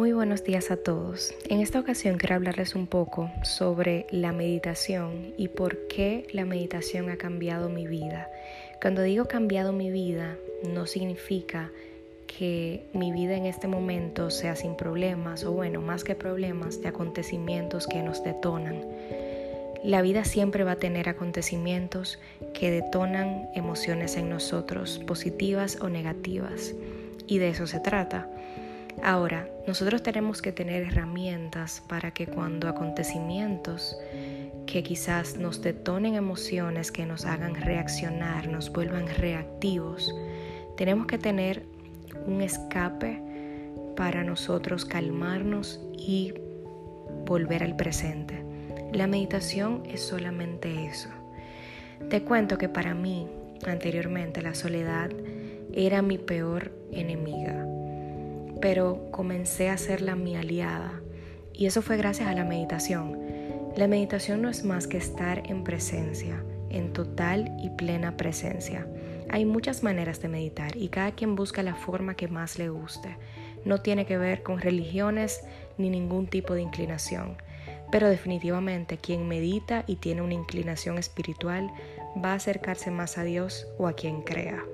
Muy buenos días a todos. En esta ocasión quiero hablarles un poco sobre la meditación y por qué la meditación ha cambiado mi vida. Cuando digo cambiado mi vida, no significa que mi vida en este momento sea sin problemas o bueno, más que problemas, de acontecimientos que nos detonan. La vida siempre va a tener acontecimientos que detonan emociones en nosotros, positivas o negativas. Y de eso se trata. Ahora, nosotros tenemos que tener herramientas para que cuando acontecimientos que quizás nos detonen emociones que nos hagan reaccionar, nos vuelvan reactivos, tenemos que tener un escape para nosotros calmarnos y volver al presente. La meditación es solamente eso. Te cuento que para mí, anteriormente, la soledad era mi peor enemiga pero comencé a hacerla mi aliada. Y eso fue gracias a la meditación. La meditación no es más que estar en presencia, en total y plena presencia. Hay muchas maneras de meditar y cada quien busca la forma que más le guste. No tiene que ver con religiones ni ningún tipo de inclinación. Pero definitivamente quien medita y tiene una inclinación espiritual va a acercarse más a Dios o a quien crea.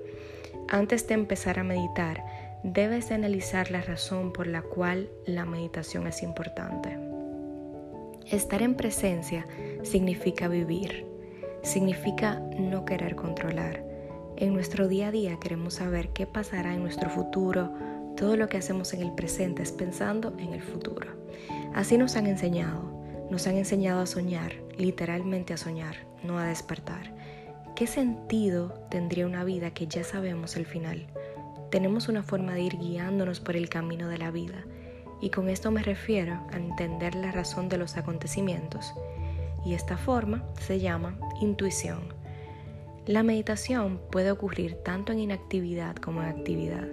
Antes de empezar a meditar, debes de analizar la razón por la cual la meditación es importante. Estar en presencia significa vivir, significa no querer controlar. En nuestro día a día queremos saber qué pasará en nuestro futuro, todo lo que hacemos en el presente es pensando en el futuro. Así nos han enseñado, nos han enseñado a soñar, literalmente a soñar, no a despertar. ¿Qué sentido tendría una vida que ya sabemos el final? Tenemos una forma de ir guiándonos por el camino de la vida, y con esto me refiero a entender la razón de los acontecimientos, y esta forma se llama intuición. La meditación puede ocurrir tanto en inactividad como en actividad.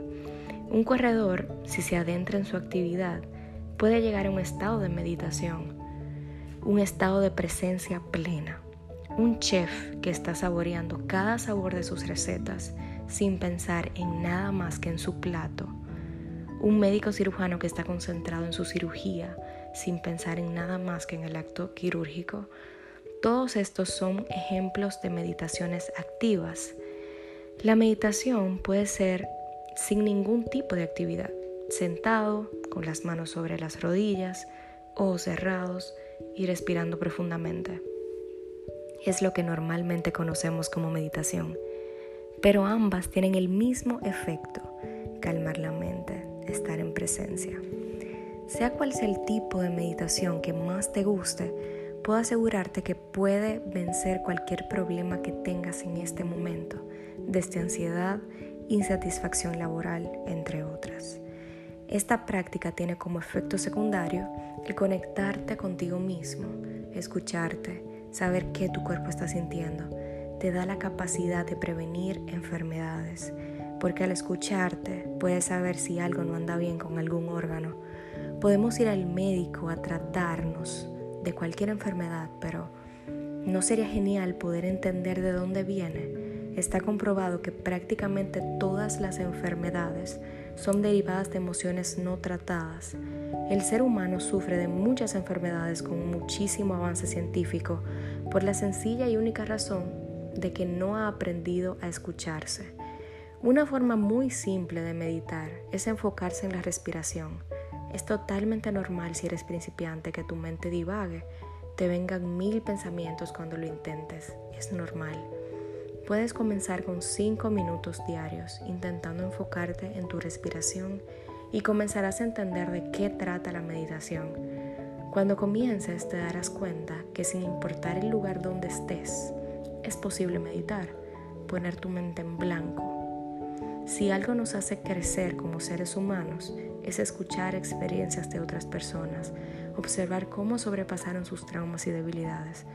Un corredor, si se adentra en su actividad, puede llegar a un estado de meditación, un estado de presencia plena. Un chef que está saboreando cada sabor de sus recetas sin pensar en nada más que en su plato. Un médico cirujano que está concentrado en su cirugía sin pensar en nada más que en el acto quirúrgico. Todos estos son ejemplos de meditaciones activas. La meditación puede ser sin ningún tipo de actividad, sentado, con las manos sobre las rodillas, ojos cerrados y respirando profundamente. Es lo que normalmente conocemos como meditación pero ambas tienen el mismo efecto, calmar la mente, estar en presencia. Sea cual sea el tipo de meditación que más te guste, puedo asegurarte que puede vencer cualquier problema que tengas en este momento, desde ansiedad, insatisfacción laboral, entre otras. Esta práctica tiene como efecto secundario el conectarte contigo mismo, escucharte, saber qué tu cuerpo está sintiendo, te da la capacidad de prevenir enfermedades, porque al escucharte puedes saber si algo no anda bien con algún órgano. Podemos ir al médico a tratarnos de cualquier enfermedad, pero ¿no sería genial poder entender de dónde viene? Está comprobado que prácticamente todas las enfermedades son derivadas de emociones no tratadas. El ser humano sufre de muchas enfermedades con muchísimo avance científico por la sencilla y única razón de que no ha aprendido a escucharse. Una forma muy simple de meditar es enfocarse en la respiración. Es totalmente normal si eres principiante que tu mente divague, te vengan mil pensamientos cuando lo intentes. Es normal. Puedes comenzar con 5 minutos diarios intentando enfocarte en tu respiración y comenzarás a entender de qué trata la meditación. Cuando comiences te darás cuenta que sin importar el lugar donde estés, es posible meditar, poner tu mente en blanco. Si algo nos hace crecer como seres humanos es escuchar experiencias de otras personas, observar cómo sobrepasaron sus traumas y debilidades,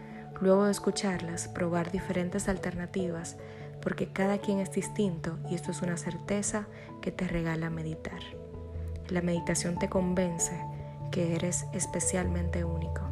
luego de escucharlas, probar diferentes alternativas, porque cada quien es distinto y esto es una certeza que te regala meditar. La meditación te convence que eres especialmente único.